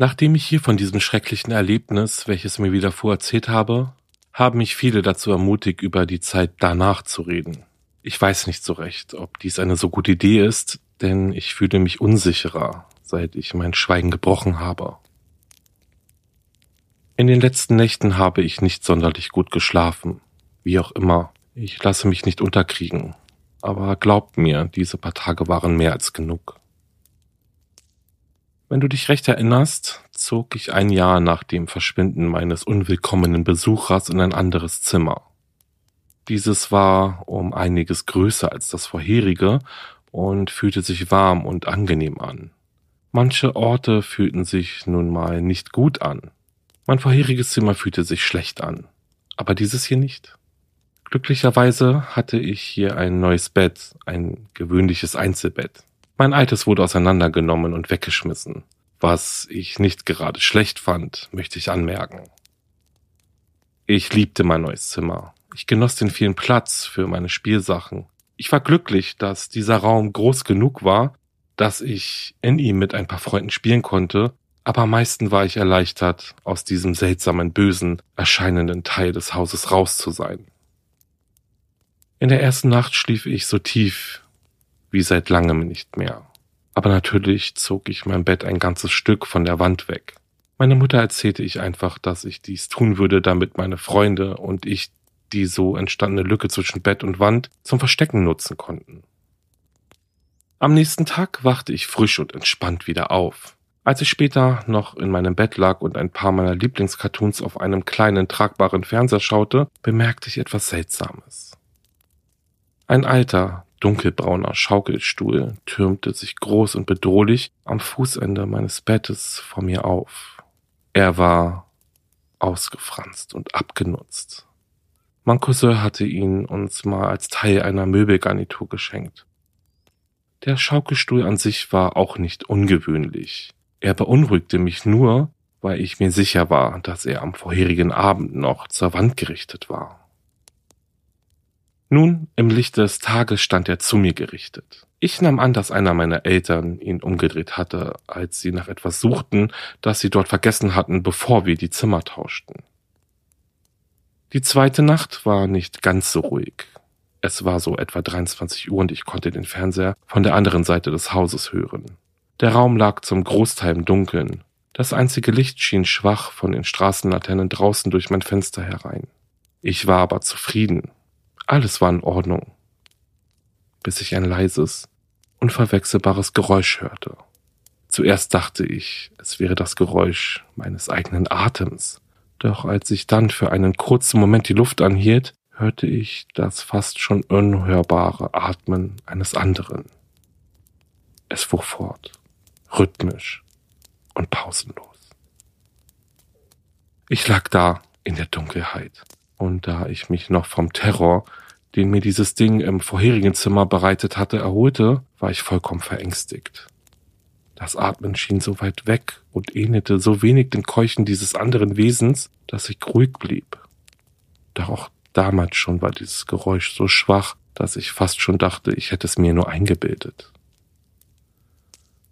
Nachdem ich hier von diesem schrecklichen Erlebnis, welches mir widerfuhr, erzählt habe, haben mich viele dazu ermutigt, über die Zeit danach zu reden. Ich weiß nicht so recht, ob dies eine so gute Idee ist, denn ich fühle mich unsicherer, seit ich mein Schweigen gebrochen habe. In den letzten Nächten habe ich nicht sonderlich gut geschlafen. Wie auch immer, ich lasse mich nicht unterkriegen. Aber glaubt mir, diese paar Tage waren mehr als genug. Wenn du dich recht erinnerst, zog ich ein Jahr nach dem Verschwinden meines unwillkommenen Besuchers in ein anderes Zimmer. Dieses war um einiges größer als das vorherige und fühlte sich warm und angenehm an. Manche Orte fühlten sich nun mal nicht gut an. Mein vorheriges Zimmer fühlte sich schlecht an, aber dieses hier nicht. Glücklicherweise hatte ich hier ein neues Bett, ein gewöhnliches Einzelbett. Mein altes wurde auseinandergenommen und weggeschmissen, was ich nicht gerade schlecht fand, möchte ich anmerken. Ich liebte mein neues Zimmer. Ich genoss den vielen Platz für meine Spielsachen. Ich war glücklich, dass dieser Raum groß genug war, dass ich in ihm mit ein paar Freunden spielen konnte, aber am meisten war ich erleichtert, aus diesem seltsamen, bösen, erscheinenden Teil des Hauses raus zu sein. In der ersten Nacht schlief ich so tief, wie seit langem nicht mehr. Aber natürlich zog ich mein Bett ein ganzes Stück von der Wand weg. Meine Mutter erzählte ich einfach, dass ich dies tun würde, damit meine Freunde und ich die so entstandene Lücke zwischen Bett und Wand zum Verstecken nutzen konnten. Am nächsten Tag wachte ich frisch und entspannt wieder auf. Als ich später noch in meinem Bett lag und ein paar meiner Lieblingscartoons auf einem kleinen tragbaren Fernseher schaute, bemerkte ich etwas Seltsames. Ein alter, dunkelbrauner Schaukelstuhl türmte sich groß und bedrohlich am Fußende meines Bettes vor mir auf. Er war ausgefranst und abgenutzt. Mein Cousin hatte ihn uns mal als Teil einer Möbelgarnitur geschenkt. Der Schaukelstuhl an sich war auch nicht ungewöhnlich. Er beunruhigte mich nur, weil ich mir sicher war, dass er am vorherigen Abend noch zur Wand gerichtet war. Nun, im Licht des Tages stand er zu mir gerichtet. Ich nahm an, dass einer meiner Eltern ihn umgedreht hatte, als sie nach etwas suchten, das sie dort vergessen hatten, bevor wir die Zimmer tauschten. Die zweite Nacht war nicht ganz so ruhig. Es war so etwa 23 Uhr und ich konnte den Fernseher von der anderen Seite des Hauses hören. Der Raum lag zum Großteil im Dunkeln. Das einzige Licht schien schwach von den Straßenlaternen draußen durch mein Fenster herein. Ich war aber zufrieden, alles war in Ordnung, bis ich ein leises, unverwechselbares Geräusch hörte. Zuerst dachte ich, es wäre das Geräusch meines eigenen Atems, doch als ich dann für einen kurzen Moment die Luft anhielt, hörte ich das fast schon unhörbare Atmen eines anderen. Es fuhr fort, rhythmisch und pausenlos. Ich lag da in der Dunkelheit, und da ich mich noch vom Terror, den mir dieses Ding im vorherigen Zimmer bereitet hatte, erholte, war ich vollkommen verängstigt. Das Atmen schien so weit weg und ähnelte so wenig dem Keuchen dieses anderen Wesens, dass ich ruhig blieb. Doch auch damals schon war dieses Geräusch so schwach, dass ich fast schon dachte, ich hätte es mir nur eingebildet.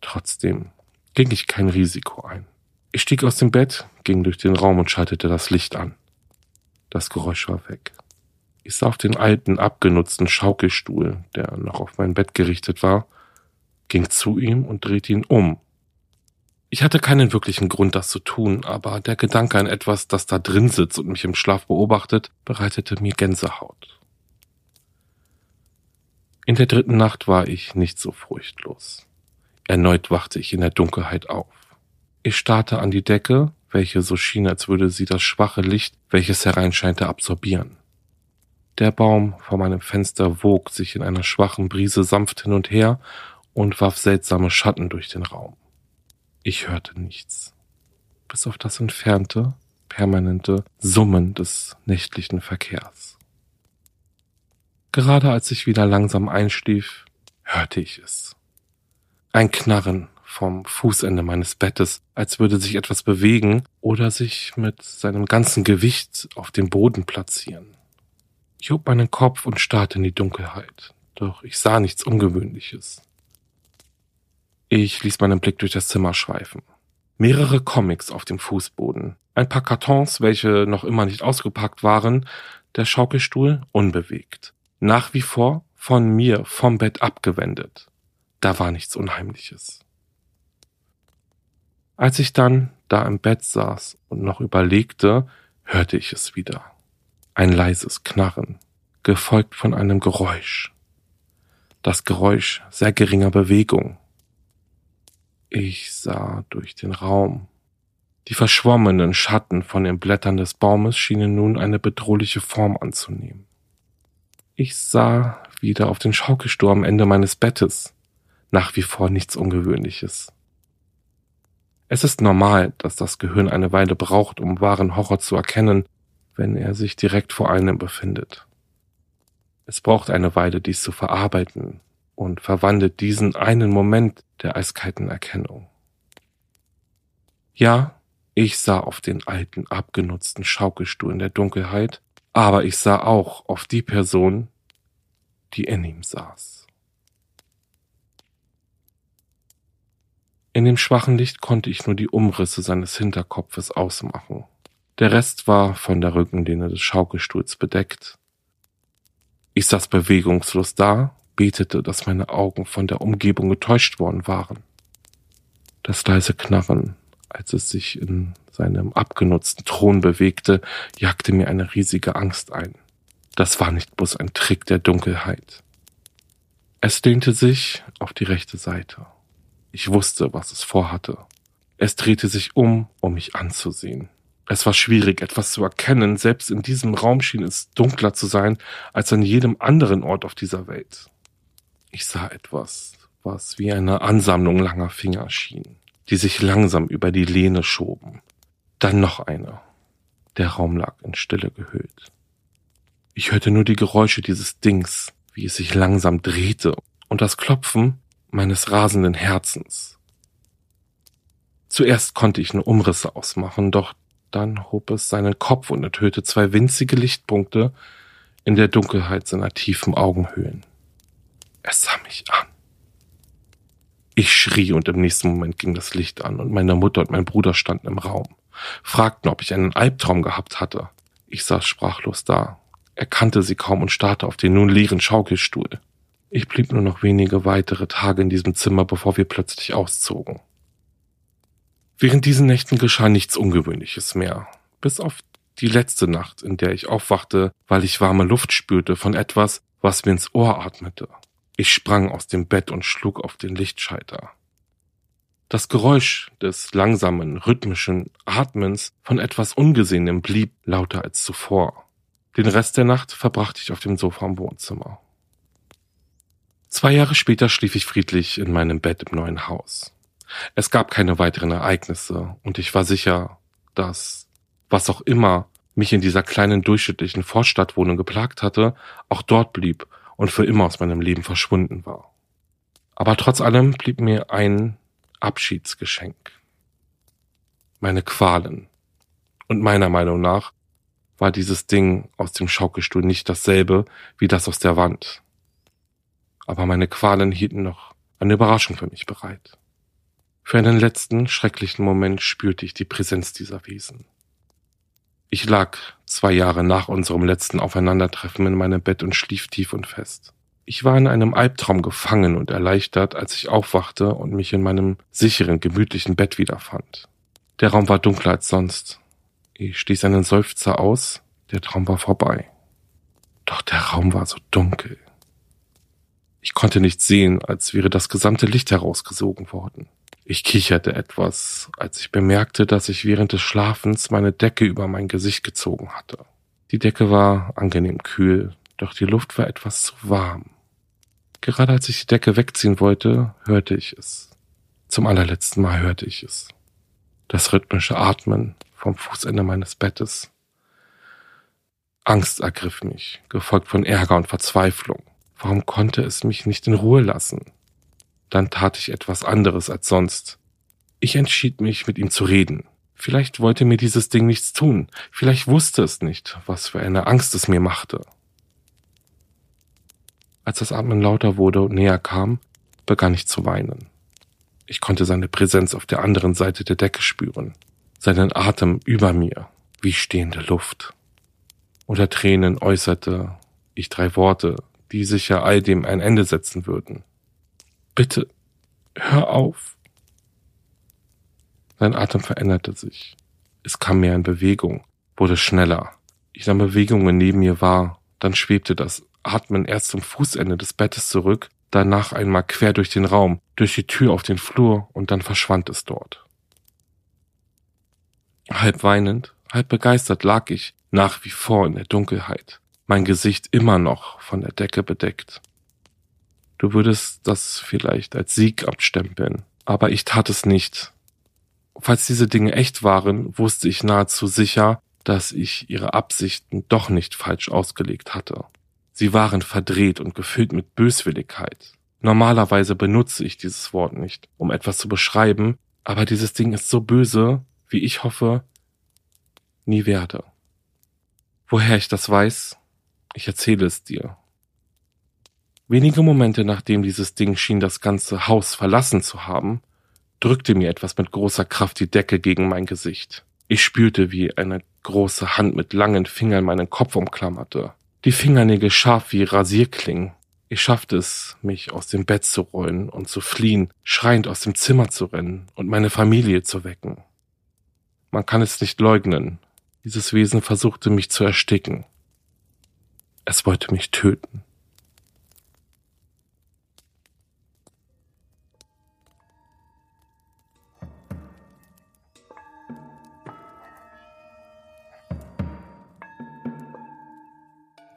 Trotzdem ging ich kein Risiko ein. Ich stieg aus dem Bett, ging durch den Raum und schaltete das Licht an. Das Geräusch war weg. Ich sah auf den alten, abgenutzten Schaukelstuhl, der noch auf mein Bett gerichtet war, ging zu ihm und drehte ihn um. Ich hatte keinen wirklichen Grund, das zu tun, aber der Gedanke an etwas, das da drin sitzt und mich im Schlaf beobachtet, bereitete mir Gänsehaut. In der dritten Nacht war ich nicht so furchtlos. Erneut wachte ich in der Dunkelheit auf. Ich starrte an die Decke, welche so schien, als würde sie das schwache Licht, welches hereinscheinte, absorbieren. Der Baum vor meinem Fenster wog sich in einer schwachen Brise sanft hin und her und warf seltsame Schatten durch den Raum. Ich hörte nichts. bis auf das entfernte, permanente Summen des nächtlichen Verkehrs. Gerade als ich wieder langsam einschlief, hörte ich es. Ein Knarren vom Fußende meines Bettes, als würde sich etwas bewegen oder sich mit seinem ganzen Gewicht auf dem Boden platzieren. Ich hob meinen Kopf und starrte in die Dunkelheit, doch ich sah nichts Ungewöhnliches. Ich ließ meinen Blick durch das Zimmer schweifen. Mehrere Comics auf dem Fußboden, ein paar Kartons, welche noch immer nicht ausgepackt waren, der Schaukelstuhl unbewegt. Nach wie vor von mir vom Bett abgewendet. Da war nichts Unheimliches. Als ich dann da im Bett saß und noch überlegte, hörte ich es wieder. Ein leises Knarren, gefolgt von einem Geräusch. Das Geräusch sehr geringer Bewegung. Ich sah durch den Raum. Die verschwommenen Schatten von den Blättern des Baumes schienen nun eine bedrohliche Form anzunehmen. Ich sah wieder auf den Schaukelstuhl am Ende meines Bettes. Nach wie vor nichts Ungewöhnliches. Es ist normal, dass das Gehirn eine Weile braucht, um wahren Horror zu erkennen, wenn er sich direkt vor einem befindet. Es braucht eine Weile, dies zu verarbeiten und verwandelt diesen einen Moment der eiskalten Erkennung. Ja, ich sah auf den alten, abgenutzten Schaukelstuhl in der Dunkelheit, aber ich sah auch auf die Person, die in ihm saß. In dem schwachen Licht konnte ich nur die Umrisse seines Hinterkopfes ausmachen. Der Rest war von der Rückenlehne des Schaukelstuhls bedeckt. Ich saß bewegungslos da, betete, dass meine Augen von der Umgebung getäuscht worden waren. Das leise Knarren, als es sich in seinem abgenutzten Thron bewegte, jagte mir eine riesige Angst ein. Das war nicht bloß ein Trick der Dunkelheit. Es lehnte sich auf die rechte Seite. Ich wusste, was es vorhatte. Es drehte sich um, um mich anzusehen. Es war schwierig, etwas zu erkennen, selbst in diesem Raum schien es dunkler zu sein als an jedem anderen Ort auf dieser Welt. Ich sah etwas, was wie eine Ansammlung langer Finger schien, die sich langsam über die Lehne schoben. Dann noch eine. Der Raum lag in Stille gehüllt. Ich hörte nur die Geräusche dieses Dings, wie es sich langsam drehte und das Klopfen meines rasenden Herzens. Zuerst konnte ich nur Umrisse ausmachen, doch dann hob es seinen Kopf und erhöhte zwei winzige Lichtpunkte in der Dunkelheit seiner tiefen Augenhöhlen. Es sah mich an. Ich schrie und im nächsten Moment ging das Licht an und meine Mutter und mein Bruder standen im Raum, fragten, ob ich einen Albtraum gehabt hatte. Ich saß sprachlos da, erkannte sie kaum und starrte auf den nun leeren Schaukelstuhl. Ich blieb nur noch wenige weitere Tage in diesem Zimmer, bevor wir plötzlich auszogen. Während diesen Nächten geschah nichts Ungewöhnliches mehr, bis auf die letzte Nacht, in der ich aufwachte, weil ich warme Luft spürte von etwas, was mir ins Ohr atmete. Ich sprang aus dem Bett und schlug auf den Lichtschalter. Das Geräusch des langsamen, rhythmischen Atmens von etwas Ungesehenem blieb lauter als zuvor. Den Rest der Nacht verbrachte ich auf dem Sofa im Wohnzimmer. Zwei Jahre später schlief ich friedlich in meinem Bett im neuen Haus. Es gab keine weiteren Ereignisse und ich war sicher, dass was auch immer mich in dieser kleinen durchschnittlichen Vorstadtwohnung geplagt hatte, auch dort blieb und für immer aus meinem Leben verschwunden war. Aber trotz allem blieb mir ein Abschiedsgeschenk. Meine Qualen. Und meiner Meinung nach war dieses Ding aus dem Schaukelstuhl nicht dasselbe wie das aus der Wand aber meine Qualen hielten noch eine Überraschung für mich bereit. Für einen letzten, schrecklichen Moment spürte ich die Präsenz dieser Wesen. Ich lag zwei Jahre nach unserem letzten Aufeinandertreffen in meinem Bett und schlief tief und fest. Ich war in einem Albtraum gefangen und erleichtert, als ich aufwachte und mich in meinem sicheren, gemütlichen Bett wiederfand. Der Raum war dunkler als sonst. Ich stieß einen Seufzer aus, der Traum war vorbei. Doch der Raum war so dunkel. Ich konnte nichts sehen, als wäre das gesamte Licht herausgesogen worden. Ich kicherte etwas, als ich bemerkte, dass ich während des Schlafens meine Decke über mein Gesicht gezogen hatte. Die Decke war angenehm kühl, doch die Luft war etwas zu warm. Gerade als ich die Decke wegziehen wollte, hörte ich es. Zum allerletzten Mal hörte ich es. das rhythmische Atmen vom Fußende meines Bettes. Angst ergriff mich, gefolgt von Ärger und Verzweiflung. Warum konnte es mich nicht in Ruhe lassen? Dann tat ich etwas anderes als sonst. Ich entschied mich, mit ihm zu reden. Vielleicht wollte mir dieses Ding nichts tun. Vielleicht wusste es nicht, was für eine Angst es mir machte. Als das Atmen lauter wurde und näher kam, begann ich zu weinen. Ich konnte seine Präsenz auf der anderen Seite der Decke spüren, seinen Atem über mir, wie stehende Luft. Unter Tränen äußerte ich drei Worte, die sicher all dem ein Ende setzen würden. Bitte, hör auf. Sein Atem veränderte sich. Es kam mehr in Bewegung, wurde schneller. Ich nahm Bewegungen neben mir wahr, dann schwebte das Atmen erst zum Fußende des Bettes zurück, danach einmal quer durch den Raum, durch die Tür auf den Flur und dann verschwand es dort. Halb weinend, halb begeistert lag ich nach wie vor in der Dunkelheit, mein Gesicht immer noch von der Decke bedeckt. Du würdest das vielleicht als Sieg abstempeln, aber ich tat es nicht. Falls diese Dinge echt waren, wusste ich nahezu sicher, dass ich ihre Absichten doch nicht falsch ausgelegt hatte. Sie waren verdreht und gefüllt mit Böswilligkeit. Normalerweise benutze ich dieses Wort nicht, um etwas zu beschreiben, aber dieses Ding ist so böse, wie ich hoffe, nie werde. Woher ich das weiß, ich erzähle es dir. Wenige Momente nachdem dieses Ding schien das ganze Haus verlassen zu haben, drückte mir etwas mit großer Kraft die Decke gegen mein Gesicht. Ich spürte, wie eine große Hand mit langen Fingern meinen Kopf umklammerte die Fingernägel scharf wie Rasierklingen. Ich schaffte es, mich aus dem Bett zu rollen und zu fliehen, schreiend aus dem Zimmer zu rennen und meine Familie zu wecken. Man kann es nicht leugnen. Dieses Wesen versuchte mich zu ersticken. Es wollte mich töten.